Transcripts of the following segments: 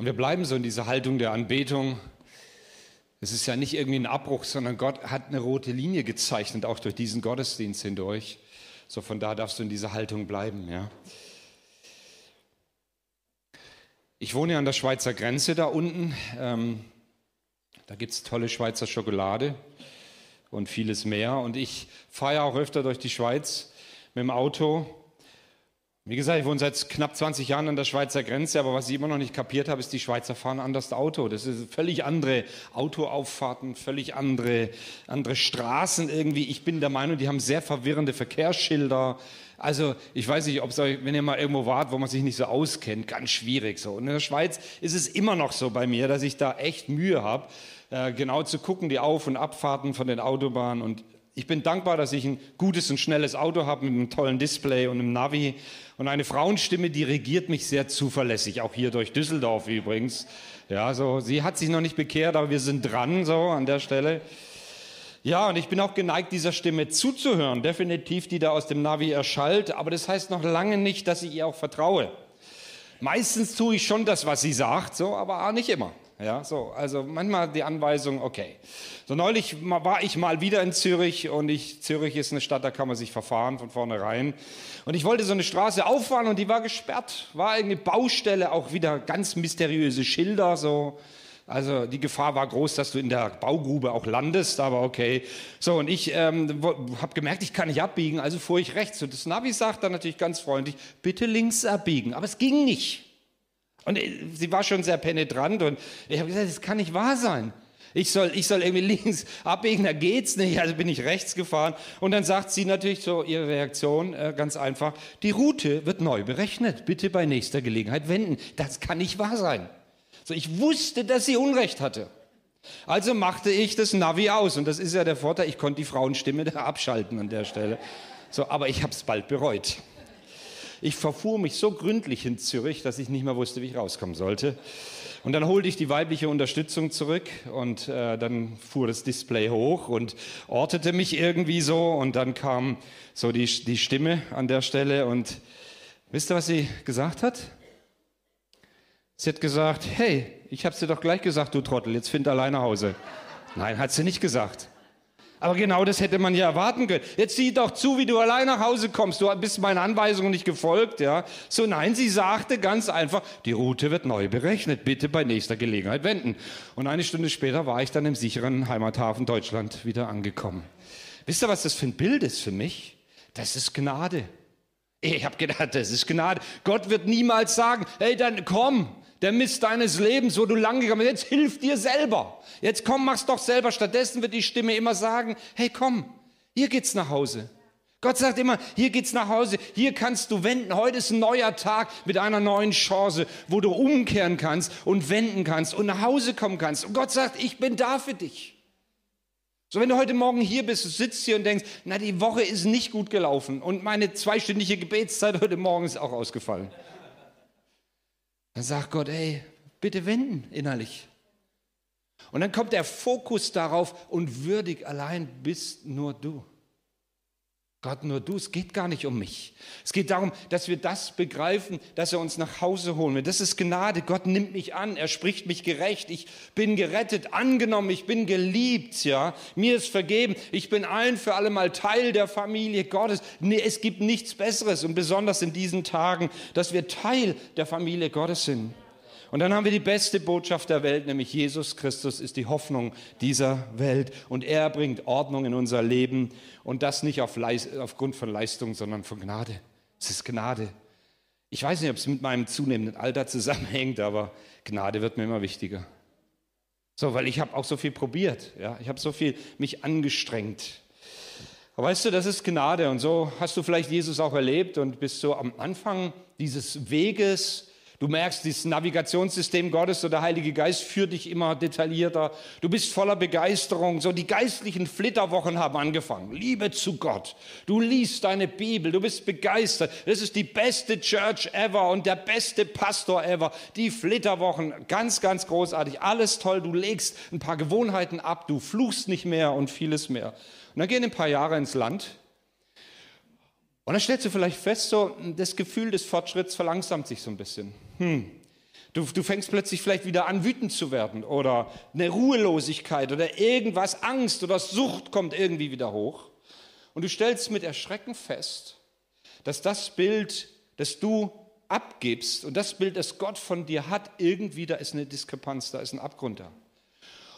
Und wir bleiben so in dieser Haltung der Anbetung. Es ist ja nicht irgendwie ein Abbruch, sondern Gott hat eine rote Linie gezeichnet, auch durch diesen Gottesdienst hindurch. So von da darfst du in dieser Haltung bleiben, ja. Ich wohne ja an der Schweizer Grenze da unten. Ähm, da gibt es tolle Schweizer Schokolade und vieles mehr. Und ich fahre ja auch öfter durch die Schweiz mit dem Auto. Wie gesagt, ich wohne seit knapp 20 Jahren an der Schweizer Grenze, aber was ich immer noch nicht kapiert habe, ist, die Schweizer fahren anders Auto. Das ist völlig andere Autoauffahrten, völlig andere, andere Straßen irgendwie. Ich bin der Meinung, die haben sehr verwirrende Verkehrsschilder. Also ich weiß nicht, ob es euch, wenn ihr mal irgendwo wart, wo man sich nicht so auskennt, ganz schwierig so. Und in der Schweiz ist es immer noch so bei mir, dass ich da echt Mühe habe, äh, genau zu gucken, die Auf- und Abfahrten von den Autobahnen und ich bin dankbar, dass ich ein gutes und schnelles Auto habe mit einem tollen Display und einem Navi. Und eine Frauenstimme, die regiert mich sehr zuverlässig, auch hier durch Düsseldorf übrigens. Ja, so, sie hat sich noch nicht bekehrt, aber wir sind dran, so an der Stelle. Ja, und ich bin auch geneigt, dieser Stimme zuzuhören, definitiv, die da aus dem Navi erschallt. Aber das heißt noch lange nicht, dass ich ihr auch vertraue. Meistens tue ich schon das, was sie sagt, so, aber auch nicht immer. Ja, so, also manchmal die Anweisung, okay. So neulich war ich mal wieder in Zürich und ich, Zürich ist eine Stadt, da kann man sich verfahren von vornherein. Und ich wollte so eine Straße auffahren und die war gesperrt. War eine Baustelle, auch wieder ganz mysteriöse Schilder, so. Also die Gefahr war groß, dass du in der Baugrube auch landest, aber okay. So, und ich ähm, habe gemerkt, ich kann nicht abbiegen, also fuhr ich rechts. Und das Navi sagt dann natürlich ganz freundlich, bitte links abbiegen. Aber es ging nicht. Und äh, sie war schon sehr penetrant und ich habe gesagt, das kann nicht wahr sein. Ich soll, ich soll irgendwie links abbiegen, da geht's nicht. Also bin ich rechts gefahren. Und dann sagt sie natürlich so ihre Reaktion äh, ganz einfach: Die Route wird neu berechnet. Bitte bei nächster Gelegenheit wenden. Das kann nicht wahr sein. So, ich wusste, dass sie Unrecht hatte. Also machte ich das Navi aus. Und das ist ja der Vorteil. Ich konnte die Frauenstimme da abschalten an der Stelle. So, aber ich habe es bald bereut. Ich verfuhr mich so gründlich in Zürich, dass ich nicht mehr wusste, wie ich rauskommen sollte. Und dann holte ich die weibliche Unterstützung zurück und äh, dann fuhr das Display hoch und ortete mich irgendwie so und dann kam so die, die Stimme an der Stelle und wisst ihr, was sie gesagt hat? Sie hat gesagt, hey, ich hab's dir doch gleich gesagt, du Trottel, jetzt find alleine Hause. Nein, hat sie nicht gesagt. Aber genau das hätte man ja erwarten können. Jetzt sieh doch zu, wie du allein nach Hause kommst. Du bist meinen Anweisungen nicht gefolgt, ja. So nein, sie sagte ganz einfach, die Route wird neu berechnet. Bitte bei nächster Gelegenheit wenden. Und eine Stunde später war ich dann im sicheren Heimathafen Deutschland wieder angekommen. Wisst ihr, was das für ein Bild ist für mich? Das ist Gnade. Ich habe gedacht, das ist Gnade. Gott wird niemals sagen, hey, dann komm, der Mist deines Lebens, wo du lang gekommen bist, jetzt hilf dir selber. Jetzt komm, mach's doch selber. Stattdessen wird die Stimme immer sagen, hey komm, hier geht's nach Hause. Gott sagt immer, hier geht's nach Hause, hier kannst du wenden. Heute ist ein neuer Tag mit einer neuen Chance, wo du umkehren kannst und wenden kannst und nach Hause kommen kannst. Und Gott sagt, ich bin da für dich. So, wenn du heute Morgen hier bist, sitzt hier und denkst, na, die Woche ist nicht gut gelaufen und meine zweistündige Gebetszeit heute Morgen ist auch ausgefallen. Dann sagt Gott, ey, bitte wenden innerlich. Und dann kommt der Fokus darauf und würdig allein bist nur du. Gott, nur du, es geht gar nicht um mich. Es geht darum, dass wir das begreifen, dass er uns nach Hause holen will. Das ist Gnade. Gott nimmt mich an, er spricht mich gerecht. Ich bin gerettet, angenommen, ich bin geliebt, ja. Mir ist vergeben. Ich bin ein für alle Mal Teil der Familie Gottes. Nee, es gibt nichts Besseres und besonders in diesen Tagen, dass wir Teil der Familie Gottes sind. Und dann haben wir die beste Botschaft der Welt, nämlich Jesus Christus ist die Hoffnung dieser Welt. Und er bringt Ordnung in unser Leben. Und das nicht auf aufgrund von Leistung, sondern von Gnade. Es ist Gnade. Ich weiß nicht, ob es mit meinem zunehmenden Alter zusammenhängt, aber Gnade wird mir immer wichtiger. So, weil ich habe auch so viel probiert. Ja? Ich habe so viel mich angestrengt. Aber weißt du, das ist Gnade. Und so hast du vielleicht Jesus auch erlebt und bist so am Anfang dieses Weges, Du merkst, dieses Navigationssystem Gottes, so der Heilige Geist führt dich immer detaillierter. Du bist voller Begeisterung. So die geistlichen Flitterwochen haben angefangen. Liebe zu Gott. Du liest deine Bibel. Du bist begeistert. Das ist die beste Church ever und der beste Pastor ever. Die Flitterwochen, ganz, ganz großartig. Alles toll. Du legst ein paar Gewohnheiten ab. Du fluchst nicht mehr und vieles mehr. Und dann gehen ein paar Jahre ins Land. Und dann stellst du vielleicht fest, so das Gefühl des Fortschritts verlangsamt sich so ein bisschen. Hm. Du, du fängst plötzlich vielleicht wieder an, wütend zu werden oder eine Ruhelosigkeit oder irgendwas, Angst oder Sucht kommt irgendwie wieder hoch. Und du stellst mit Erschrecken fest, dass das Bild, das du abgibst und das Bild, das Gott von dir hat, irgendwie, da ist eine Diskrepanz, da ist ein Abgrund da.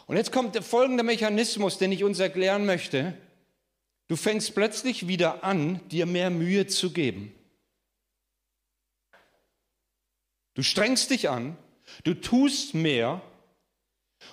Und jetzt kommt der folgende Mechanismus, den ich uns erklären möchte. Du fängst plötzlich wieder an, dir mehr Mühe zu geben. Du strengst dich an, du tust mehr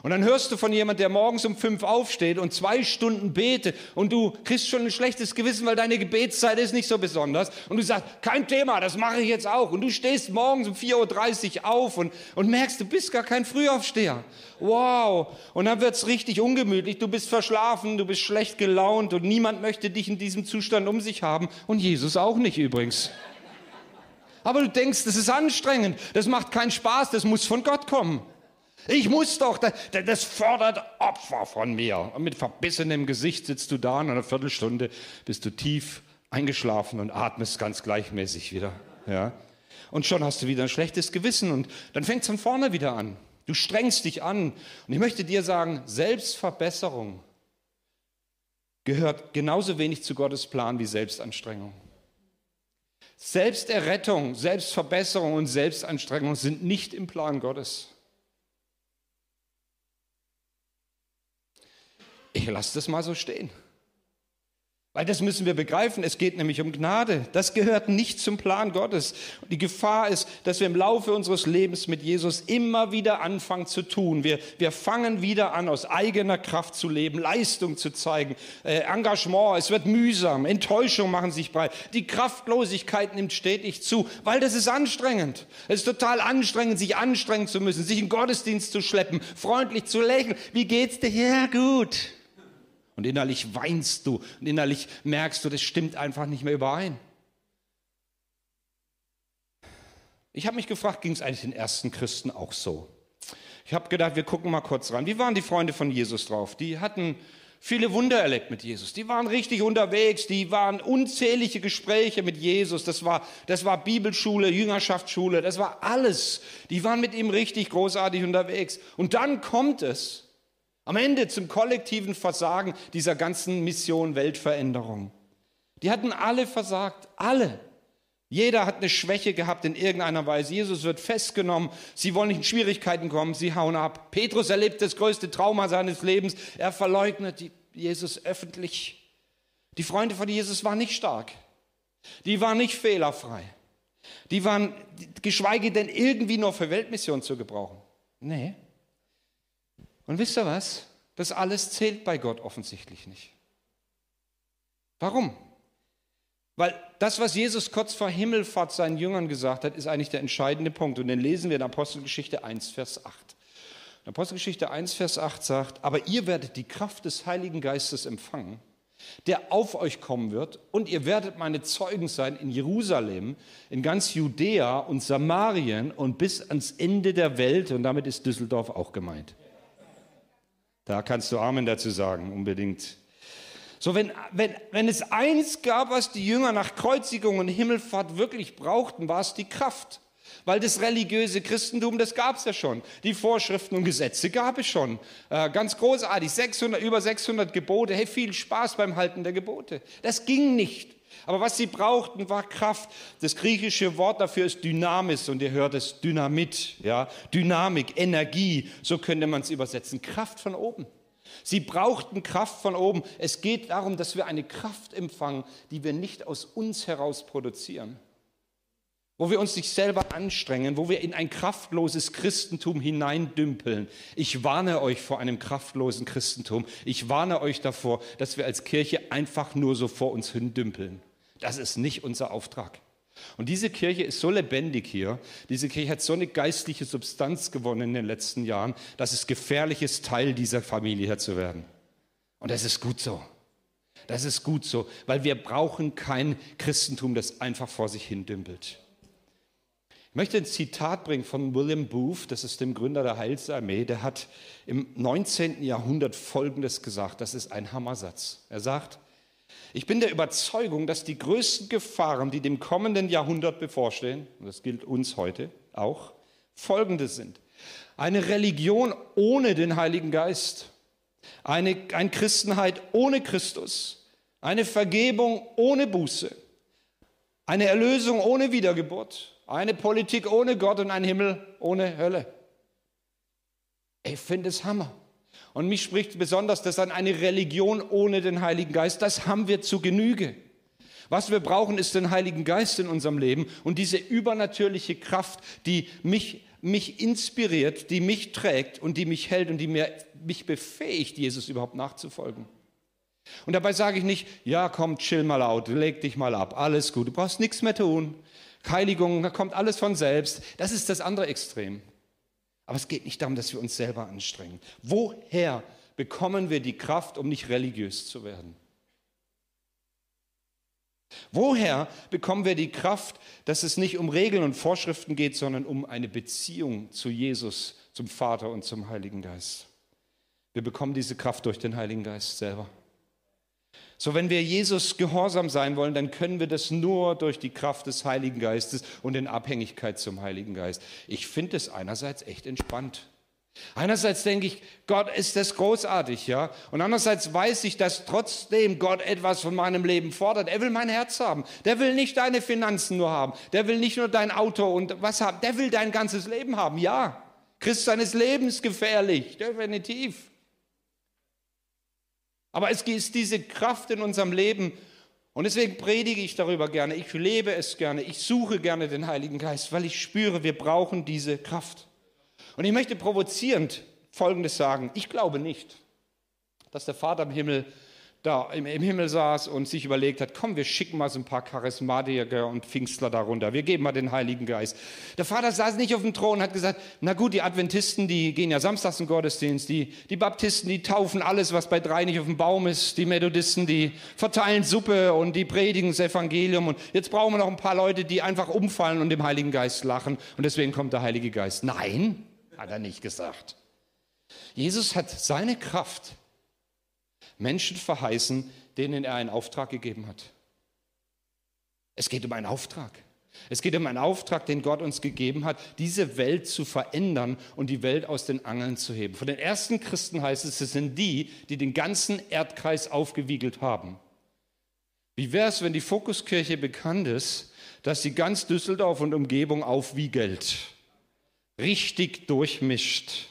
und dann hörst du von jemand, der morgens um fünf aufsteht und zwei Stunden betet und du kriegst schon ein schlechtes Gewissen, weil deine Gebetszeit ist nicht so besonders und du sagst, kein Thema, das mache ich jetzt auch und du stehst morgens um 4.30 Uhr auf und, und merkst, du bist gar kein Frühaufsteher. Wow. Und dann wird's richtig ungemütlich, du bist verschlafen, du bist schlecht gelaunt und niemand möchte dich in diesem Zustand um sich haben und Jesus auch nicht übrigens. Aber du denkst, das ist anstrengend, das macht keinen Spaß, das muss von Gott kommen. Ich muss doch, das, das fordert Opfer von mir. Und mit verbissenem Gesicht sitzt du da und eine Viertelstunde bist du tief eingeschlafen und atmest ganz gleichmäßig wieder. Ja? Und schon hast du wieder ein schlechtes Gewissen und dann fängt es von vorne wieder an. Du strengst dich an. Und ich möchte dir sagen, Selbstverbesserung gehört genauso wenig zu Gottes Plan wie Selbstanstrengung. Selbsterrettung, Selbstverbesserung und Selbstanstrengung sind nicht im Plan Gottes. Ich lasse das mal so stehen. Weil das müssen wir begreifen. Es geht nämlich um Gnade. Das gehört nicht zum Plan Gottes. Die Gefahr ist, dass wir im Laufe unseres Lebens mit Jesus immer wieder anfangen zu tun. Wir, wir fangen wieder an, aus eigener Kraft zu leben, Leistung zu zeigen, äh, Engagement. Es wird mühsam. Enttäuschung machen sich breit. Die Kraftlosigkeit nimmt stetig zu, weil das ist anstrengend. Es ist total anstrengend, sich anstrengen zu müssen, sich in Gottesdienst zu schleppen, freundlich zu lächeln. Wie geht's dir? Ja, gut. Und innerlich weinst du und innerlich merkst du, das stimmt einfach nicht mehr überein. Ich habe mich gefragt, ging es eigentlich den ersten Christen auch so? Ich habe gedacht, wir gucken mal kurz ran. Wie waren die Freunde von Jesus drauf? Die hatten viele Wunder erlebt mit Jesus. Die waren richtig unterwegs. Die waren unzählige Gespräche mit Jesus. Das war, das war Bibelschule, Jüngerschaftsschule. Das war alles. Die waren mit ihm richtig großartig unterwegs. Und dann kommt es, am Ende zum kollektiven Versagen dieser ganzen Mission Weltveränderung. Die hatten alle versagt, alle. Jeder hat eine Schwäche gehabt in irgendeiner Weise. Jesus wird festgenommen. Sie wollen nicht in Schwierigkeiten kommen. Sie hauen ab. Petrus erlebt das größte Trauma seines Lebens. Er verleugnet Jesus öffentlich. Die Freunde von Jesus waren nicht stark. Die waren nicht fehlerfrei. Die waren, geschweige denn irgendwie nur für Weltmission zu gebrauchen. Nee. Und wisst ihr was? Das alles zählt bei Gott offensichtlich nicht. Warum? Weil das, was Jesus kurz vor Himmelfahrt seinen Jüngern gesagt hat, ist eigentlich der entscheidende Punkt. Und den lesen wir in Apostelgeschichte 1, Vers 8. In Apostelgeschichte 1, Vers 8 sagt, aber ihr werdet die Kraft des Heiligen Geistes empfangen, der auf euch kommen wird, und ihr werdet meine Zeugen sein in Jerusalem, in ganz Judäa und Samarien und bis ans Ende der Welt. Und damit ist Düsseldorf auch gemeint. Da kannst du Amen dazu sagen, unbedingt. So, wenn, wenn, wenn es eins gab, was die Jünger nach Kreuzigung und Himmelfahrt wirklich brauchten, war es die Kraft. Weil das religiöse Christentum, das gab es ja schon. Die Vorschriften und Gesetze gab es schon. Äh, ganz großartig, 600, über 600 Gebote. Hey, viel Spaß beim Halten der Gebote. Das ging nicht. Aber was sie brauchten, war Kraft. Das griechische Wort dafür ist Dynamis und ihr hört es Dynamit, ja, Dynamik, Energie, so könnte man es übersetzen. Kraft von oben. Sie brauchten Kraft von oben. Es geht darum, dass wir eine Kraft empfangen, die wir nicht aus uns heraus produzieren. Wo wir uns nicht selber anstrengen, wo wir in ein kraftloses Christentum hineindümpeln. Ich warne euch vor einem kraftlosen Christentum. Ich warne euch davor, dass wir als Kirche einfach nur so vor uns hin dümpeln. Das ist nicht unser Auftrag. Und diese Kirche ist so lebendig hier, diese Kirche hat so eine geistliche Substanz gewonnen in den letzten Jahren, dass es gefährlich ist, Teil dieser Familie hier zu werden. Und das ist gut so. Das ist gut so, weil wir brauchen kein Christentum, das einfach vor sich hin dümpelt. Ich möchte ein Zitat bringen von William Booth, das ist dem Gründer der Heilsarmee. Der hat im 19. Jahrhundert Folgendes gesagt, das ist ein Hammersatz. Er sagt, ich bin der Überzeugung, dass die größten Gefahren, die dem kommenden Jahrhundert bevorstehen, und das gilt uns heute auch, folgende sind. Eine Religion ohne den Heiligen Geist, eine, eine Christenheit ohne Christus, eine Vergebung ohne Buße, eine Erlösung ohne Wiedergeburt, eine Politik ohne Gott und ein Himmel ohne Hölle. Ich finde es Hammer. Und mich spricht besonders das an eine Religion ohne den Heiligen Geist. Das haben wir zu Genüge. Was wir brauchen, ist den Heiligen Geist in unserem Leben und diese übernatürliche Kraft, die mich, mich inspiriert, die mich trägt und die mich hält und die mir, mich befähigt, Jesus überhaupt nachzufolgen. Und dabei sage ich nicht, ja komm, chill mal out, leg dich mal ab, alles gut, du brauchst nichts mehr tun. Heiligung, da kommt alles von selbst. Das ist das andere Extrem. Aber es geht nicht darum, dass wir uns selber anstrengen. Woher bekommen wir die Kraft, um nicht religiös zu werden? Woher bekommen wir die Kraft, dass es nicht um Regeln und Vorschriften geht, sondern um eine Beziehung zu Jesus, zum Vater und zum Heiligen Geist? Wir bekommen diese Kraft durch den Heiligen Geist selber. So, wenn wir Jesus gehorsam sein wollen, dann können wir das nur durch die Kraft des Heiligen Geistes und in Abhängigkeit zum Heiligen Geist. Ich finde es einerseits echt entspannt. Einerseits denke ich, Gott ist das großartig, ja. Und andererseits weiß ich, dass trotzdem Gott etwas von meinem Leben fordert. Er will mein Herz haben. Der will nicht deine Finanzen nur haben. Der will nicht nur dein Auto und was haben. Der will dein ganzes Leben haben. Ja. Christ seines Lebens gefährlich. Definitiv. Aber es ist diese Kraft in unserem Leben. Und deswegen predige ich darüber gerne. Ich lebe es gerne. Ich suche gerne den Heiligen Geist, weil ich spüre, wir brauchen diese Kraft. Und ich möchte provozierend Folgendes sagen. Ich glaube nicht, dass der Vater im Himmel da im, Himmel saß und sich überlegt hat, komm, wir schicken mal so ein paar Charismatiker und Pfingstler darunter, wir geben mal den Heiligen Geist. Der Vater saß nicht auf dem Thron und hat gesagt, na gut, die Adventisten, die gehen ja samstags in Gottesdienst, die, die Baptisten, die taufen alles, was bei drei nicht auf dem Baum ist, die Methodisten, die verteilen Suppe und die predigen das Evangelium und jetzt brauchen wir noch ein paar Leute, die einfach umfallen und dem Heiligen Geist lachen und deswegen kommt der Heilige Geist. Nein, hat er nicht gesagt. Jesus hat seine Kraft Menschen verheißen, denen er einen Auftrag gegeben hat. Es geht um einen Auftrag. Es geht um einen Auftrag, den Gott uns gegeben hat, diese Welt zu verändern und die Welt aus den Angeln zu heben. Von den ersten Christen heißt es, es sind die, die den ganzen Erdkreis aufgewiegelt haben. Wie wäre es, wenn die Fokuskirche bekannt ist, dass sie ganz Düsseldorf und Umgebung aufwiegelt, richtig durchmischt,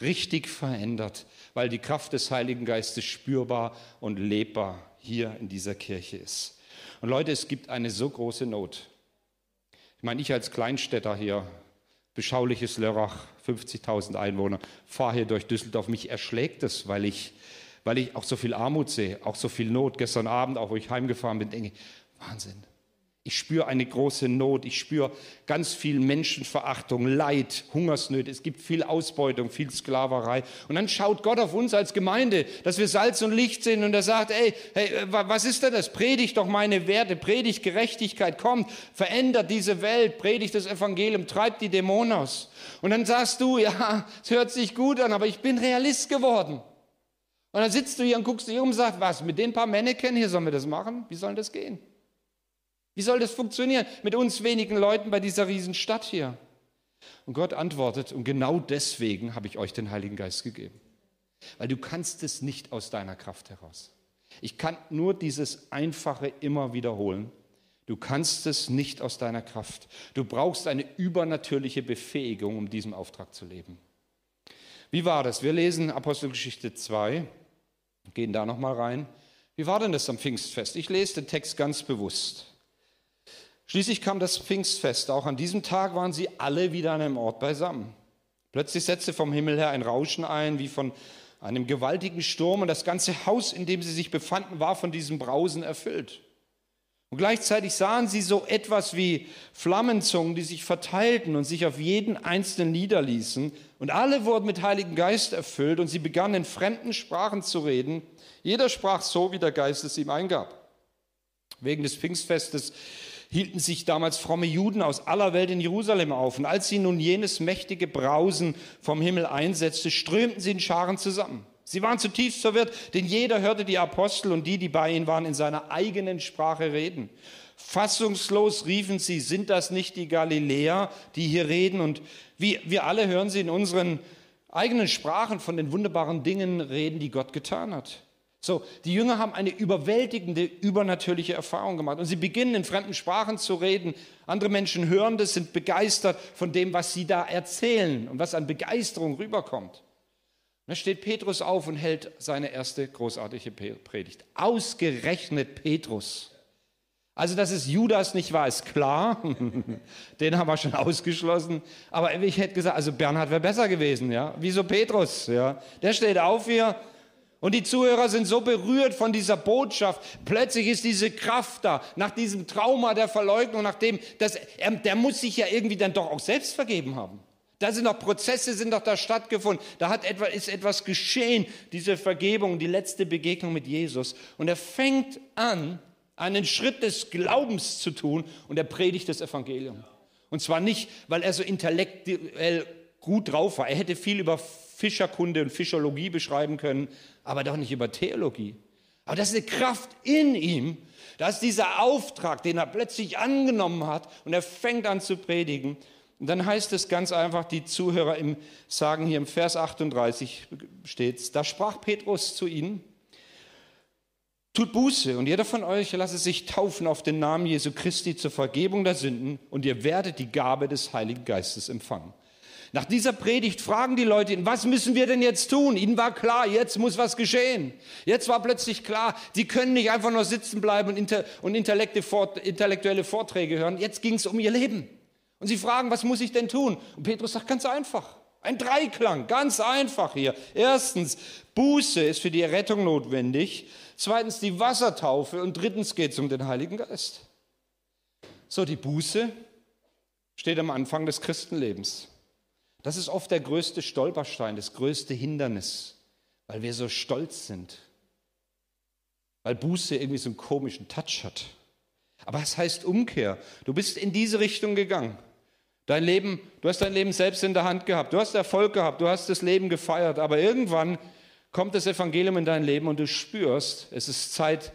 richtig verändert? Weil die Kraft des Heiligen Geistes spürbar und lebbar hier in dieser Kirche ist. Und Leute, es gibt eine so große Not. Ich meine, ich als Kleinstädter hier, beschauliches Lörrach, 50.000 Einwohner, fahre hier durch Düsseldorf. Mich erschlägt es, weil ich, weil ich auch so viel Armut sehe, auch so viel Not. Gestern Abend, auch wo ich heimgefahren bin, denke ich, Wahnsinn. Ich spüre eine große Not, ich spüre ganz viel Menschenverachtung, Leid, Hungersnöte, es gibt viel Ausbeutung, viel Sklaverei. Und dann schaut Gott auf uns als Gemeinde, dass wir Salz und Licht sind und er sagt, ey, hey, was ist denn das? Predigt doch meine Werte, predigt Gerechtigkeit, kommt, verändert diese Welt, predigt das Evangelium, treibt die Dämonen aus. Und dann sagst du, ja, es hört sich gut an, aber ich bin Realist geworden. Und dann sitzt du hier und guckst dich um und sagst, was, mit den paar Männchen hier sollen wir das machen? Wie soll das gehen? Wie soll das funktionieren mit uns wenigen Leuten bei dieser Riesenstadt hier? Und Gott antwortet, und genau deswegen habe ich euch den Heiligen Geist gegeben. Weil du kannst es nicht aus deiner Kraft heraus. Ich kann nur dieses Einfache immer wiederholen. Du kannst es nicht aus deiner Kraft. Du brauchst eine übernatürliche Befähigung, um diesem Auftrag zu leben. Wie war das? Wir lesen Apostelgeschichte 2, gehen da nochmal rein. Wie war denn das am Pfingstfest? Ich lese den Text ganz bewusst. Schließlich kam das Pfingstfest. Auch an diesem Tag waren sie alle wieder an einem Ort beisammen. Plötzlich setzte vom Himmel her ein Rauschen ein, wie von einem gewaltigen Sturm, und das ganze Haus, in dem sie sich befanden, war von diesem Brausen erfüllt. Und gleichzeitig sahen sie so etwas wie Flammenzungen, die sich verteilten und sich auf jeden einzelnen niederließen. Und alle wurden mit Heiligen Geist erfüllt und sie begannen in fremden Sprachen zu reden. Jeder sprach so, wie der Geist es ihm eingab. Wegen des Pfingstfestes hielten sich damals fromme Juden aus aller Welt in Jerusalem auf. Und als sie nun jenes mächtige Brausen vom Himmel einsetzte, strömten sie in Scharen zusammen. Sie waren zutiefst verwirrt, denn jeder hörte die Apostel und die, die bei ihnen waren, in seiner eigenen Sprache reden. Fassungslos riefen sie, sind das nicht die Galiläer, die hier reden? Und wie wir alle hören sie in unseren eigenen Sprachen von den wunderbaren Dingen reden, die Gott getan hat. So, die Jünger haben eine überwältigende, übernatürliche Erfahrung gemacht und sie beginnen in fremden Sprachen zu reden. Andere Menschen hören das, sind begeistert von dem, was sie da erzählen und was an Begeisterung rüberkommt. Und da steht Petrus auf und hält seine erste großartige Predigt. Ausgerechnet Petrus. Also, dass es Judas nicht war, ist klar. Den haben wir schon ausgeschlossen. Aber ich hätte gesagt, also Bernhard wäre besser gewesen, ja. Wieso Petrus, ja? Der steht auf hier und die Zuhörer sind so berührt von dieser Botschaft. Plötzlich ist diese Kraft da, nach diesem Trauma der Verleugnung, nachdem, das, er, der muss sich ja irgendwie dann doch auch selbst vergeben haben. Da sind doch Prozesse, sind doch da stattgefunden. Da hat etwa, ist etwas geschehen, diese Vergebung, die letzte Begegnung mit Jesus. Und er fängt an, einen Schritt des Glaubens zu tun und er predigt das Evangelium. Und zwar nicht, weil er so intellektuell gut drauf war. Er hätte viel über Fischerkunde und Fischologie beschreiben können, aber doch nicht über Theologie. Aber das ist eine Kraft in ihm. Das ist dieser Auftrag, den er plötzlich angenommen hat und er fängt an zu predigen. Und dann heißt es ganz einfach, die Zuhörer im, sagen hier im Vers 38 steht da sprach Petrus zu ihnen, tut Buße und jeder von euch lasse sich taufen auf den Namen Jesu Christi zur Vergebung der Sünden und ihr werdet die Gabe des Heiligen Geistes empfangen. Nach dieser Predigt fragen die Leute ihn, was müssen wir denn jetzt tun? Ihnen war klar, jetzt muss was geschehen. Jetzt war plötzlich klar, sie können nicht einfach nur sitzen bleiben und, intellektuelle Vorträge hören. Jetzt ging es um ihr Leben. Und sie fragen, was muss ich denn tun? Und Petrus sagt ganz einfach. Ein Dreiklang, ganz einfach hier. Erstens, Buße ist für die Errettung notwendig. Zweitens, die Wassertaufe. Und drittens geht es um den Heiligen Geist. So, die Buße steht am Anfang des Christenlebens. Das ist oft der größte Stolperstein, das größte Hindernis, weil wir so stolz sind. Weil Buße irgendwie so einen komischen Touch hat. Aber es heißt Umkehr. Du bist in diese Richtung gegangen. Dein Leben, du hast dein Leben selbst in der Hand gehabt. Du hast Erfolg gehabt. Du hast das Leben gefeiert. Aber irgendwann kommt das Evangelium in dein Leben und du spürst, es ist Zeit,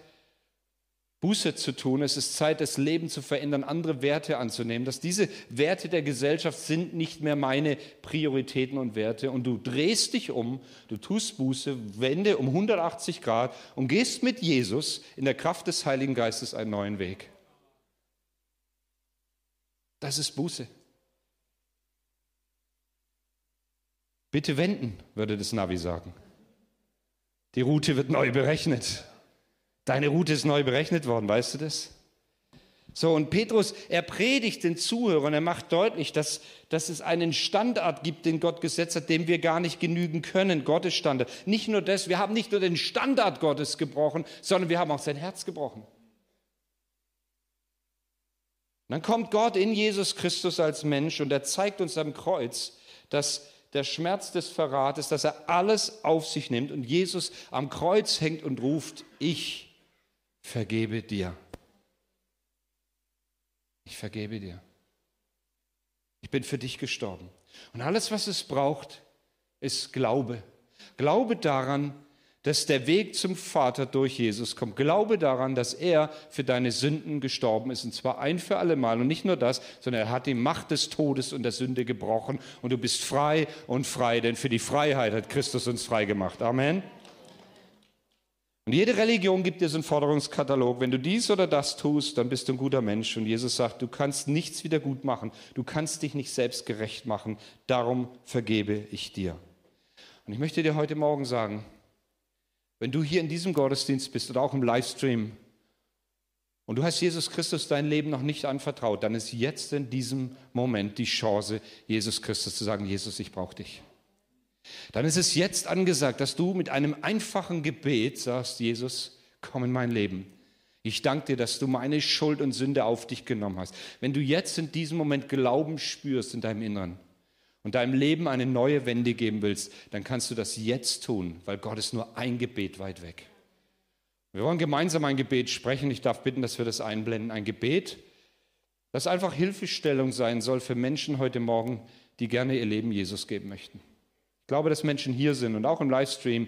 Buße zu tun. Es ist Zeit, das Leben zu verändern, andere Werte anzunehmen. Dass diese Werte der Gesellschaft sind nicht mehr meine Prioritäten und Werte. Und du drehst dich um, du tust Buße, wende um 180 Grad und gehst mit Jesus in der Kraft des Heiligen Geistes einen neuen Weg. Das ist Buße. Bitte wenden, würde das Navi sagen. Die Route wird neu berechnet. Deine Route ist neu berechnet worden, weißt du das? So, und Petrus, er predigt den Zuhörern, er macht deutlich, dass, dass es einen Standard gibt, den Gott gesetzt hat, dem wir gar nicht genügen können, Gottes Standard. Nicht nur das, wir haben nicht nur den Standard Gottes gebrochen, sondern wir haben auch sein Herz gebrochen. Und dann kommt Gott in Jesus Christus als Mensch und er zeigt uns am Kreuz, dass der Schmerz des Verrates, dass er alles auf sich nimmt und Jesus am Kreuz hängt und ruft, ich vergebe dir. Ich vergebe dir. Ich bin für dich gestorben. Und alles, was es braucht, ist Glaube. Glaube daran, dass der Weg zum Vater durch Jesus kommt. Glaube daran, dass er für deine Sünden gestorben ist, und zwar ein für alle Mal. Und nicht nur das, sondern er hat die Macht des Todes und der Sünde gebrochen. Und du bist frei und frei, denn für die Freiheit hat Christus uns frei gemacht. Amen. Und jede Religion gibt dir so einen Forderungskatalog. Wenn du dies oder das tust, dann bist du ein guter Mensch. Und Jesus sagt, du kannst nichts wieder gut machen. Du kannst dich nicht selbst gerecht machen. Darum vergebe ich dir. Und ich möchte dir heute Morgen sagen, wenn du hier in diesem Gottesdienst bist oder auch im Livestream und du hast Jesus Christus dein Leben noch nicht anvertraut, dann ist jetzt in diesem Moment die Chance, Jesus Christus zu sagen, Jesus, ich brauche dich. Dann ist es jetzt angesagt, dass du mit einem einfachen Gebet sagst, Jesus, komm in mein Leben. Ich danke dir, dass du meine Schuld und Sünde auf dich genommen hast. Wenn du jetzt in diesem Moment Glauben spürst in deinem Inneren und deinem Leben eine neue Wende geben willst, dann kannst du das jetzt tun, weil Gott ist nur ein Gebet weit weg. Wir wollen gemeinsam ein Gebet sprechen. Ich darf bitten, dass wir das einblenden. Ein Gebet, das einfach Hilfestellung sein soll für Menschen heute Morgen, die gerne ihr Leben Jesus geben möchten. Ich glaube, dass Menschen hier sind und auch im Livestream,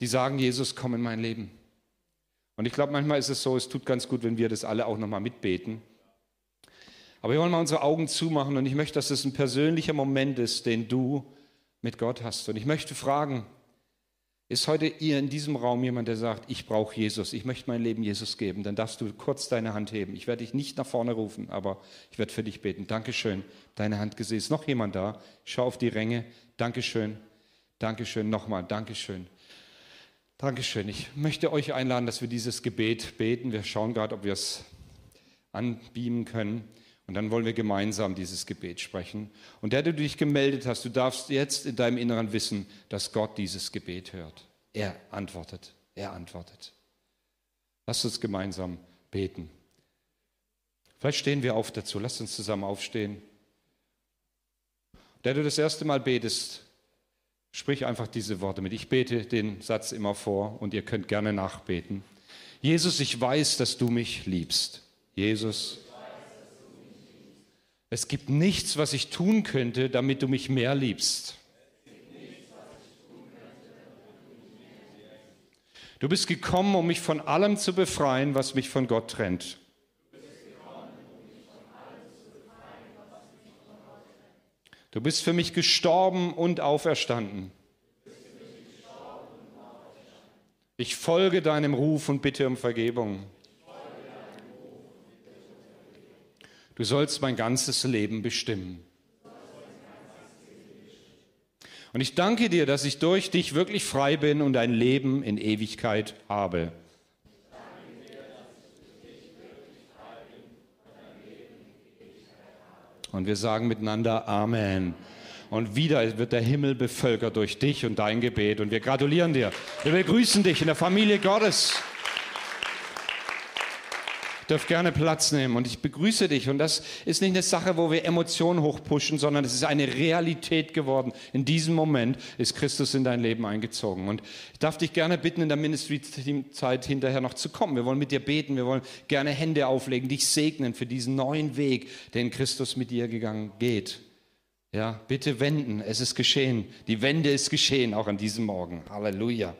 die sagen, Jesus, komm in mein Leben. Und ich glaube, manchmal ist es so, es tut ganz gut, wenn wir das alle auch nochmal mitbeten. Aber wir wollen mal unsere Augen zumachen und ich möchte, dass es ein persönlicher Moment ist, den du mit Gott hast. Und ich möchte fragen, ist heute hier in diesem Raum jemand, der sagt, ich brauche Jesus, ich möchte mein Leben Jesus geben, dann darfst du kurz deine Hand heben. Ich werde dich nicht nach vorne rufen, aber ich werde für dich beten. Dankeschön, deine Hand gesehen. Ist noch jemand da? Schau auf die Ränge. Dankeschön, Dankeschön, nochmal, Dankeschön. Dankeschön. Ich möchte euch einladen, dass wir dieses Gebet beten. Wir schauen gerade, ob wir es anbeamen können. Und dann wollen wir gemeinsam dieses Gebet sprechen. Und der, der du dich gemeldet hast, du darfst jetzt in deinem Inneren wissen, dass Gott dieses Gebet hört. Er antwortet. Er antwortet. Lass uns gemeinsam beten. Vielleicht stehen wir auf dazu. Lass uns zusammen aufstehen. Der du das erste Mal betest, sprich einfach diese Worte mit. Ich bete den Satz immer vor und ihr könnt gerne nachbeten. Jesus, ich weiß, dass du mich liebst. Jesus, es gibt nichts, was ich tun könnte, damit du mich mehr liebst. Du bist gekommen, um mich von allem zu befreien, was mich von Gott trennt. Du bist für mich gestorben und auferstanden. Ich folge deinem Ruf und bitte um Vergebung. Du sollst mein ganzes Leben bestimmen. Und ich danke dir, dass ich durch dich wirklich frei bin und ein Leben in Ewigkeit habe. Und wir sagen miteinander Amen. Und wieder wird der Himmel bevölkert durch dich und dein Gebet. Und wir gratulieren dir. Wir begrüßen dich in der Familie Gottes dürft gerne Platz nehmen und ich begrüße dich. Und das ist nicht eine Sache, wo wir Emotionen hochpushen, sondern es ist eine Realität geworden. In diesem Moment ist Christus in dein Leben eingezogen. Und ich darf dich gerne bitten, in der Ministry-Zeit hinterher noch zu kommen. Wir wollen mit dir beten, wir wollen gerne Hände auflegen, dich segnen für diesen neuen Weg, den Christus mit dir gegangen geht. Ja, bitte wenden. Es ist geschehen. Die Wende ist geschehen, auch an diesem Morgen. Halleluja.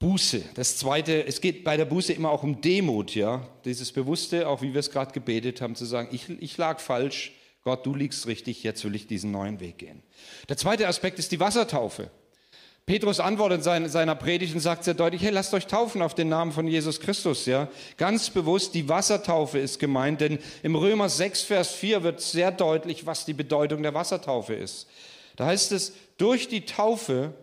Buße. Das zweite, es geht bei der Buße immer auch um Demut, ja. Dieses Bewusste, auch wie wir es gerade gebetet haben, zu sagen, ich, ich lag falsch, Gott, du liegst richtig, jetzt will ich diesen neuen Weg gehen. Der zweite Aspekt ist die Wassertaufe. Petrus antwortet in seiner Predigt und sagt sehr deutlich, hey, lasst euch taufen auf den Namen von Jesus Christus, ja. Ganz bewusst, die Wassertaufe ist gemeint, denn im Römer 6, Vers 4 wird sehr deutlich, was die Bedeutung der Wassertaufe ist. Da heißt es, durch die Taufe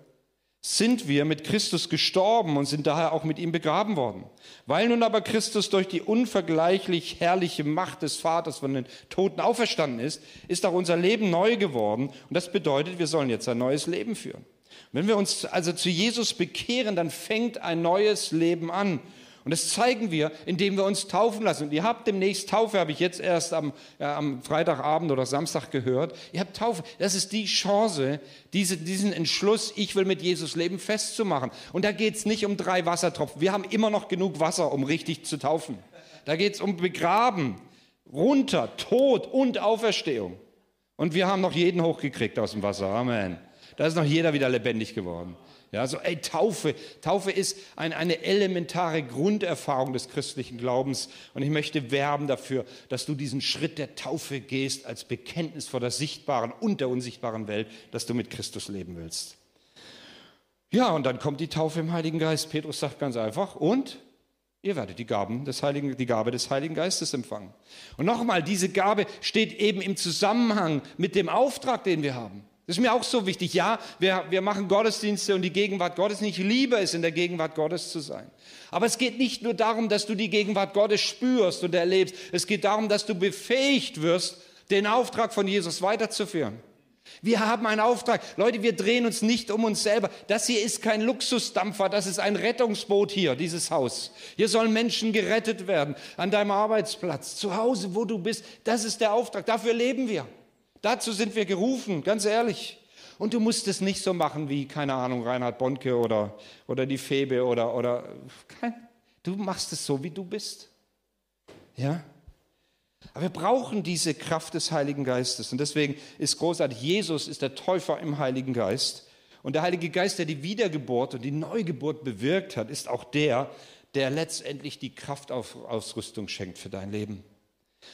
sind wir mit Christus gestorben und sind daher auch mit ihm begraben worden. Weil nun aber Christus durch die unvergleichlich herrliche Macht des Vaters von den Toten auferstanden ist, ist auch unser Leben neu geworden. Und das bedeutet, wir sollen jetzt ein neues Leben führen. Wenn wir uns also zu Jesus bekehren, dann fängt ein neues Leben an. Und das zeigen wir, indem wir uns taufen lassen. Und ihr habt demnächst Taufe, habe ich jetzt erst am, ja, am Freitagabend oder Samstag gehört. Ihr habt Taufe. Das ist die Chance, diese, diesen Entschluss, ich will mit Jesus leben, festzumachen. Und da geht es nicht um drei Wassertropfen. Wir haben immer noch genug Wasser, um richtig zu taufen. Da geht es um Begraben, runter, Tod und Auferstehung. Und wir haben noch jeden hochgekriegt aus dem Wasser. Amen. Da ist noch jeder wieder lebendig geworden. Ja, so, ey, Taufe. Taufe ist ein, eine elementare Grunderfahrung des christlichen Glaubens. Und ich möchte werben dafür, dass du diesen Schritt der Taufe gehst als Bekenntnis vor der sichtbaren und der unsichtbaren Welt, dass du mit Christus leben willst. Ja, und dann kommt die Taufe im Heiligen Geist. Petrus sagt ganz einfach, und ihr werdet die, Gaben des Heiligen, die Gabe des Heiligen Geistes empfangen. Und nochmal, diese Gabe steht eben im Zusammenhang mit dem Auftrag, den wir haben. Das ist mir auch so wichtig. Ja, wir, wir machen Gottesdienste und die Gegenwart Gottes. Ich liebe es, in der Gegenwart Gottes zu sein. Aber es geht nicht nur darum, dass du die Gegenwart Gottes spürst und erlebst. Es geht darum, dass du befähigt wirst, den Auftrag von Jesus weiterzuführen. Wir haben einen Auftrag. Leute, wir drehen uns nicht um uns selber. Das hier ist kein Luxusdampfer, das ist ein Rettungsboot hier, dieses Haus. Hier sollen Menschen gerettet werden, an deinem Arbeitsplatz, zu Hause, wo du bist. Das ist der Auftrag. Dafür leben wir. Dazu sind wir gerufen, ganz ehrlich. Und du musst es nicht so machen wie, keine Ahnung, Reinhard Bonke oder, oder die Febe oder, oder kein, du machst es so, wie du bist. Ja? Aber wir brauchen diese Kraft des Heiligen Geistes. Und deswegen ist großartig, Jesus ist der Täufer im Heiligen Geist. Und der Heilige Geist, der die Wiedergeburt und die Neugeburt bewirkt hat, ist auch der, der letztendlich die Kraftausrüstung schenkt für dein Leben.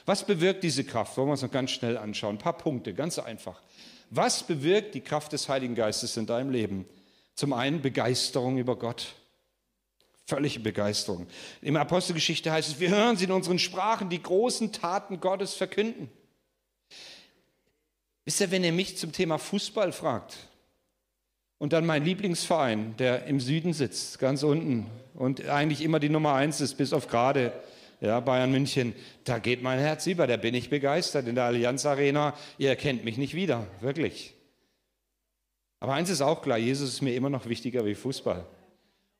Was bewirkt diese Kraft? Wollen wir uns noch ganz schnell anschauen. Ein paar Punkte, ganz einfach. Was bewirkt die Kraft des Heiligen Geistes in deinem Leben? Zum einen Begeisterung über Gott. Völlige Begeisterung. Der Apostelgeschichte heißt es, wir hören sie in unseren Sprachen die großen Taten Gottes verkünden. Wisst ihr, wenn ihr mich zum Thema Fußball fragt und dann mein Lieblingsverein, der im Süden sitzt, ganz unten und eigentlich immer die Nummer eins ist, bis auf gerade, ja, Bayern München, da geht mein Herz über, da bin ich begeistert in der Allianz Arena. Ihr erkennt mich nicht wieder, wirklich. Aber eins ist auch klar, Jesus ist mir immer noch wichtiger wie Fußball.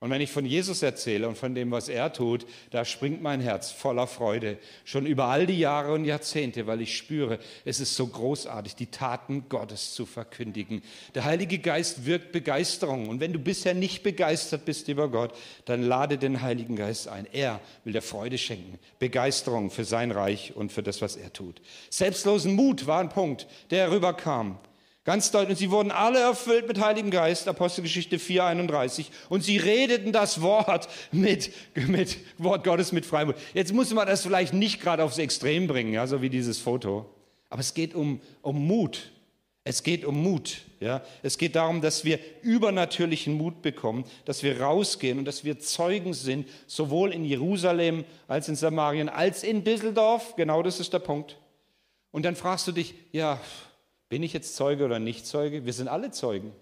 Und wenn ich von Jesus erzähle und von dem, was er tut, da springt mein Herz voller Freude. Schon über all die Jahre und Jahrzehnte, weil ich spüre, es ist so großartig, die Taten Gottes zu verkündigen. Der Heilige Geist wirkt Begeisterung. Und wenn du bisher nicht begeistert bist über Gott, dann lade den Heiligen Geist ein. Er will dir Freude schenken, Begeisterung für sein Reich und für das, was er tut. Selbstlosen Mut war ein Punkt, der herüberkam. Ganz deutlich. Sie wurden alle erfüllt mit Heiligem Geist, Apostelgeschichte 4, 31. Und sie redeten das Wort mit, mit Wort Gottes mit Freimut. Jetzt muss man das vielleicht nicht gerade aufs Extrem bringen, ja, so wie dieses Foto. Aber es geht um, um Mut. Es geht um Mut. Ja. Es geht darum, dass wir übernatürlichen Mut bekommen, dass wir rausgehen und dass wir Zeugen sind, sowohl in Jerusalem als in Samarien, als in Düsseldorf. Genau das ist der Punkt. Und dann fragst du dich, ja, bin ich jetzt Zeuge oder nicht Zeuge? Wir sind alle Zeugen.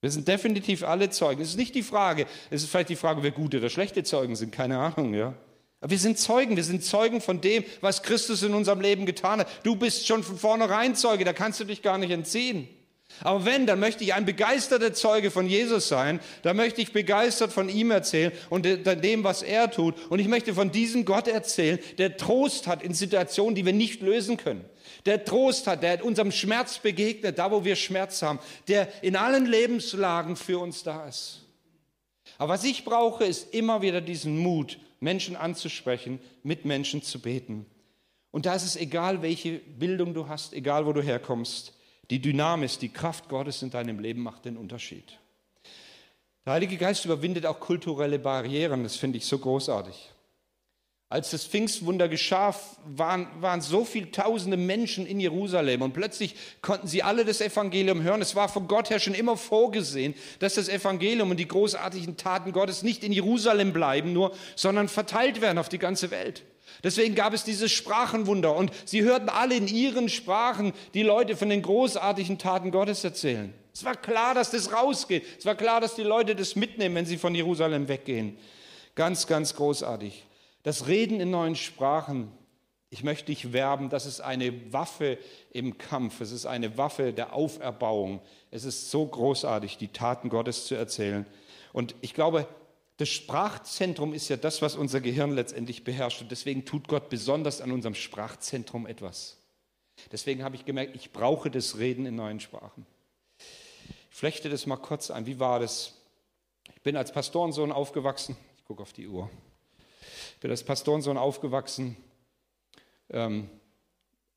Wir sind definitiv alle Zeugen. Es ist nicht die Frage, es ist vielleicht die Frage, wer gute oder schlechte Zeugen sind, keine Ahnung, ja. Aber wir sind Zeugen, wir sind Zeugen von dem, was Christus in unserem Leben getan hat. Du bist schon von vornherein Zeuge, da kannst du dich gar nicht entziehen. Aber wenn, dann möchte ich ein begeisterter Zeuge von Jesus sein, dann möchte ich begeistert von ihm erzählen und dem, was er tut. Und ich möchte von diesem Gott erzählen, der Trost hat in Situationen, die wir nicht lösen können der Trost hat, der unserem Schmerz begegnet, da wo wir Schmerz haben, der in allen Lebenslagen für uns da ist. Aber was ich brauche, ist immer wieder diesen Mut, Menschen anzusprechen, mit Menschen zu beten. Und da ist es egal, welche Bildung du hast, egal wo du herkommst. Die Dynamis, die Kraft Gottes in deinem Leben macht den Unterschied. Der Heilige Geist überwindet auch kulturelle Barrieren, das finde ich so großartig. Als das Pfingstwunder geschah, waren, waren so viele tausende Menschen in Jerusalem und plötzlich konnten sie alle das Evangelium hören. Es war von Gott her schon immer vorgesehen, dass das Evangelium und die großartigen Taten Gottes nicht in Jerusalem bleiben nur, sondern verteilt werden auf die ganze Welt. Deswegen gab es dieses Sprachenwunder und sie hörten alle in ihren Sprachen die Leute von den großartigen Taten Gottes erzählen. Es war klar, dass das rausgeht. Es war klar, dass die Leute das mitnehmen, wenn sie von Jerusalem weggehen. Ganz, ganz großartig. Das Reden in neuen Sprachen, ich möchte dich werben, das ist eine Waffe im Kampf, es ist eine Waffe der Auferbauung. Es ist so großartig, die Taten Gottes zu erzählen. Und ich glaube, das Sprachzentrum ist ja das, was unser Gehirn letztendlich beherrscht. Und deswegen tut Gott besonders an unserem Sprachzentrum etwas. Deswegen habe ich gemerkt, ich brauche das Reden in neuen Sprachen. Ich flechte das mal kurz ein. Wie war das? Ich bin als Pastorensohn aufgewachsen. Ich gucke auf die Uhr bin als Pastorensohn aufgewachsen, ähm,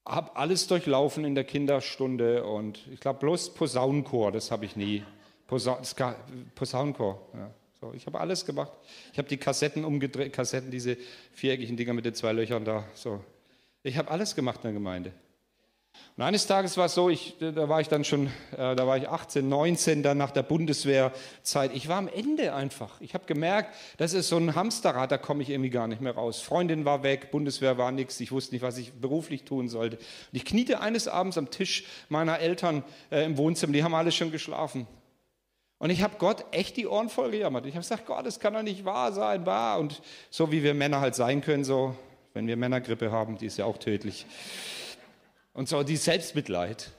habe alles durchlaufen in der Kinderstunde und ich glaube bloß Posaunenchor, das habe ich nie. Posa Posaunenchor, ja. So, ich habe alles gemacht. Ich habe die Kassetten umgedreht, Kassetten, diese viereckigen Dinger mit den zwei Löchern da. So. Ich habe alles gemacht in der Gemeinde. Und eines Tages war es so, ich, da war ich dann schon, äh, da war ich 18, 19, dann nach der Bundeswehrzeit. Ich war am Ende einfach. Ich habe gemerkt, das ist so ein Hamsterrad, da komme ich irgendwie gar nicht mehr raus. Freundin war weg, Bundeswehr war nichts, ich wusste nicht, was ich beruflich tun sollte. Und ich kniete eines Abends am Tisch meiner Eltern äh, im Wohnzimmer, die haben alle schon geschlafen. Und ich habe Gott echt die Ohren voll gejammert. Ich habe gesagt, Gott, das kann doch nicht wahr sein, wahr. Und so wie wir Männer halt sein können, so, wenn wir Männergrippe haben, die ist ja auch tödlich. Und so die Selbstmitleid.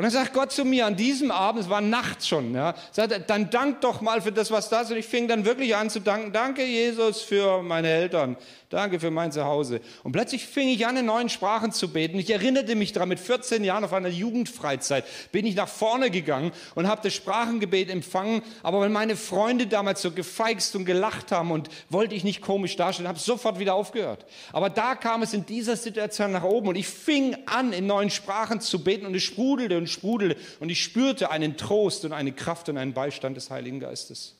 Und dann sagt Gott zu mir an diesem Abend, es war nachts schon, ja, sagt er, dann dank doch mal für das, was da ist. Und ich fing dann wirklich an zu danken. Danke, Jesus, für meine Eltern. Danke für mein Zuhause. Und plötzlich fing ich an, in neuen Sprachen zu beten. Ich erinnerte mich daran, mit 14 Jahren auf einer Jugendfreizeit bin ich nach vorne gegangen und habe das Sprachengebet empfangen. Aber weil meine Freunde damals so gefeixt und gelacht haben und wollte ich nicht komisch darstellen, habe sofort wieder aufgehört. Aber da kam es in dieser Situation nach oben und ich fing an, in neuen Sprachen zu beten und es sprudelte und sprudelte und ich spürte einen Trost und eine Kraft und einen Beistand des Heiligen Geistes.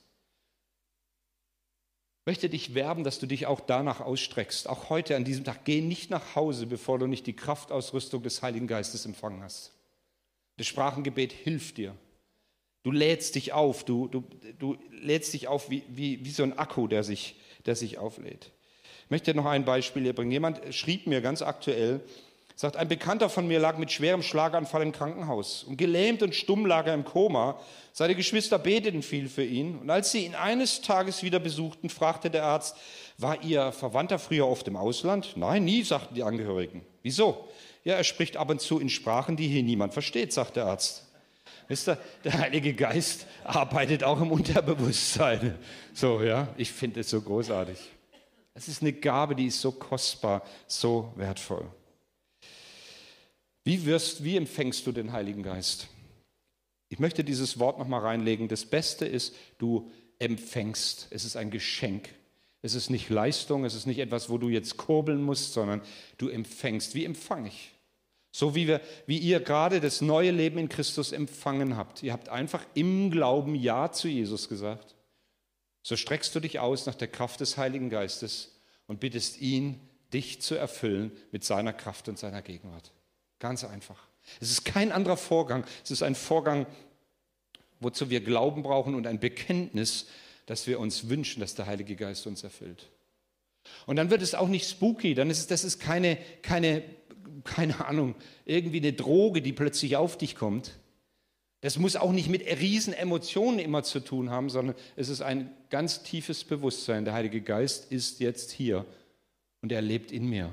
Ich möchte dich werben, dass du dich auch danach ausstreckst. Auch heute an diesem Tag. Geh nicht nach Hause, bevor du nicht die Kraftausrüstung des Heiligen Geistes empfangen hast. Das Sprachengebet hilft dir. Du lädst dich auf, du, du, du lädst dich auf wie, wie, wie so ein Akku, der sich, der sich auflädt. Ich möchte noch ein Beispiel hier bringen. Jemand schrieb mir ganz aktuell, sagt, ein Bekannter von mir lag mit schwerem Schlaganfall im Krankenhaus und gelähmt und stumm lag er im Koma. Seine Geschwister beteten viel für ihn und als sie ihn eines Tages wieder besuchten, fragte der Arzt, war Ihr Verwandter früher oft im Ausland? Nein, nie, sagten die Angehörigen. Wieso? Ja, er spricht ab und zu in Sprachen, die hier niemand versteht, sagt der Arzt. Wisst ihr, der Heilige Geist arbeitet auch im Unterbewusstsein. So, ja, ich finde es so großartig. Es ist eine Gabe, die ist so kostbar, so wertvoll. Wie, wirst, wie empfängst du den Heiligen Geist? Ich möchte dieses Wort nochmal reinlegen. Das Beste ist, du empfängst. Es ist ein Geschenk. Es ist nicht Leistung, es ist nicht etwas, wo du jetzt kurbeln musst, sondern du empfängst. Wie empfange ich? So wie, wir, wie ihr gerade das neue Leben in Christus empfangen habt. Ihr habt einfach im Glauben Ja zu Jesus gesagt. So streckst du dich aus nach der Kraft des Heiligen Geistes und bittest ihn, dich zu erfüllen mit seiner Kraft und seiner Gegenwart. Ganz einfach. Es ist kein anderer Vorgang. Es ist ein Vorgang, wozu wir Glauben brauchen und ein Bekenntnis, dass wir uns wünschen, dass der Heilige Geist uns erfüllt. Und dann wird es auch nicht spooky, dann ist es, das ist keine, keine keine Ahnung, irgendwie eine Droge, die plötzlich auf dich kommt. Das muss auch nicht mit riesen Emotionen immer zu tun haben, sondern es ist ein ganz tiefes Bewusstsein. Der Heilige Geist ist jetzt hier und er lebt in mir.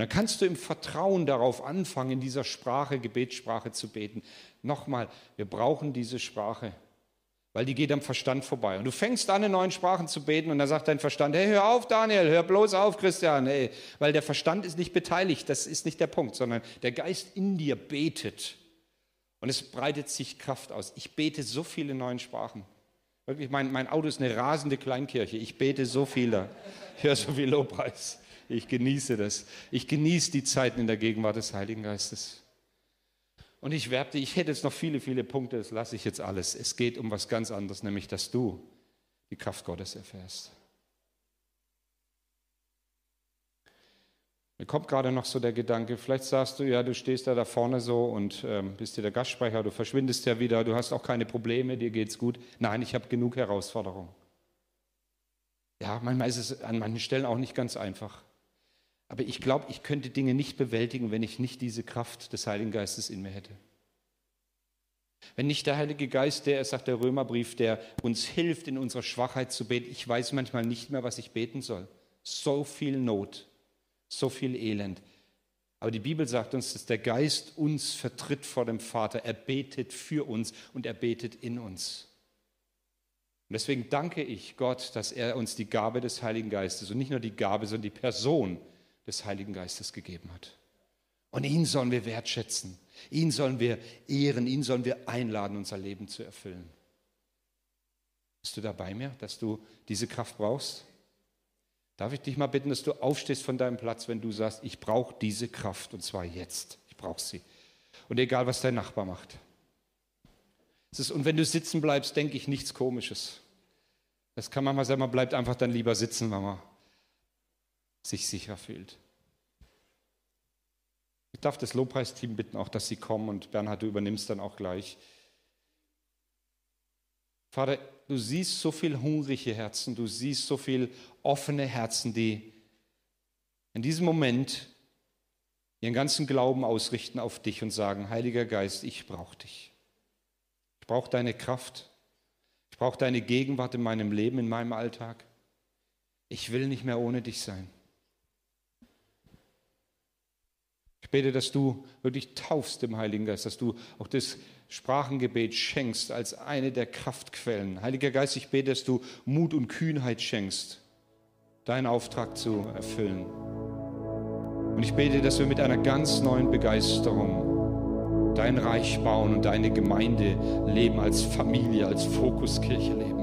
Und dann kannst du im Vertrauen darauf anfangen, in dieser Sprache, Gebetssprache zu beten. Nochmal, wir brauchen diese Sprache weil die geht am Verstand vorbei. Und du fängst an, in neuen Sprachen zu beten und dann sagt dein Verstand, hey, hör auf, Daniel, hör bloß auf, Christian, hey, weil der Verstand ist nicht beteiligt, das ist nicht der Punkt, sondern der Geist in dir betet und es breitet sich Kraft aus. Ich bete so viele neuen Sprachen. Wirklich, mein, mein Auto ist eine rasende Kleinkirche. Ich bete so viel da. Ich höre so viel Lobpreis. Ich genieße das. Ich genieße die Zeiten in der Gegenwart des Heiligen Geistes. Und ich werbte, ich hätte jetzt noch viele, viele Punkte, das lasse ich jetzt alles. Es geht um was ganz anderes, nämlich dass du die Kraft Gottes erfährst. Mir kommt gerade noch so der Gedanke, vielleicht sagst du, ja, du stehst da da vorne so und ähm, bist dir der Gastsprecher, du verschwindest ja wieder, du hast auch keine Probleme, dir geht's gut. Nein, ich habe genug Herausforderungen. Ja, manchmal ist es an manchen Stellen auch nicht ganz einfach. Aber ich glaube, ich könnte Dinge nicht bewältigen, wenn ich nicht diese Kraft des Heiligen Geistes in mir hätte. Wenn nicht der Heilige Geist, der, sagt der Römerbrief, der uns hilft, in unserer Schwachheit zu beten. Ich weiß manchmal nicht mehr, was ich beten soll. So viel Not, so viel Elend. Aber die Bibel sagt uns, dass der Geist uns vertritt vor dem Vater. Er betet für uns und er betet in uns. Und deswegen danke ich Gott, dass er uns die Gabe des Heiligen Geistes und nicht nur die Gabe, sondern die Person des Heiligen Geistes gegeben hat. Und ihn sollen wir wertschätzen, ihn sollen wir ehren, ihn sollen wir einladen, unser Leben zu erfüllen. Bist du da bei mir, dass du diese Kraft brauchst? Darf ich dich mal bitten, dass du aufstehst von deinem Platz, wenn du sagst, ich brauche diese Kraft und zwar jetzt. Ich brauche sie. Und egal, was dein Nachbar macht. Ist, und wenn du sitzen bleibst, denke ich nichts Komisches. Das kann man mal sagen, man bleibt einfach dann lieber sitzen, man sich sicher fühlt. Ich darf das Lobpreisteam bitten, auch dass sie kommen und Bernhard, du übernimmst dann auch gleich. Vater, du siehst so viel hungrige Herzen, du siehst so viel offene Herzen, die in diesem Moment ihren ganzen Glauben ausrichten auf dich und sagen, Heiliger Geist, ich brauche dich. Ich brauche deine Kraft. Ich brauche deine Gegenwart in meinem Leben, in meinem Alltag. Ich will nicht mehr ohne dich sein. Ich bete, dass du wirklich taufst im Heiligen Geist, dass du auch das Sprachengebet schenkst als eine der Kraftquellen. Heiliger Geist, ich bete, dass du Mut und Kühnheit schenkst, deinen Auftrag zu erfüllen. Und ich bete, dass wir mit einer ganz neuen Begeisterung dein Reich bauen und deine Gemeinde leben, als Familie, als Fokuskirche leben.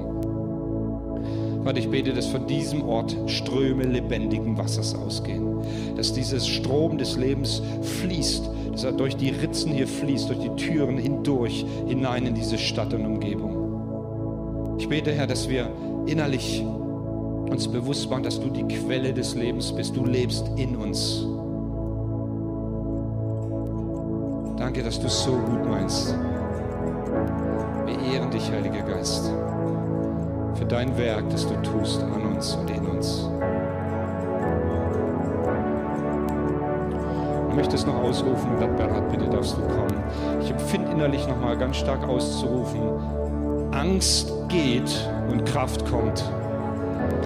Gott, ich bete, dass von diesem Ort Ströme lebendigen Wassers ausgehen. Dass dieses Strom des Lebens fließt, dass er durch die Ritzen hier fließt, durch die Türen hindurch, hinein in diese Stadt und Umgebung. Ich bete, Herr, dass wir innerlich uns bewusst machen, dass du die Quelle des Lebens bist. Du lebst in uns. Danke, dass du es so gut meinst. Wir ehren dich, Heiliger Geist für dein Werk, das du tust an uns und in uns. Ich möchte es noch ausrufen, Bernhard, bitte darfst du kommen. Ich empfinde innerlich noch mal ganz stark auszurufen, Angst geht und Kraft kommt.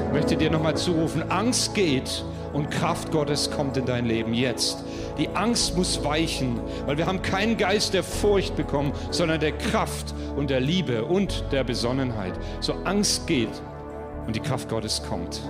Ich möchte dir noch mal zurufen, Angst geht und Kraft Gottes kommt in dein Leben jetzt. Die Angst muss weichen, weil wir haben keinen Geist der Furcht bekommen, sondern der Kraft und der Liebe und der Besonnenheit. So Angst geht und die Kraft Gottes kommt.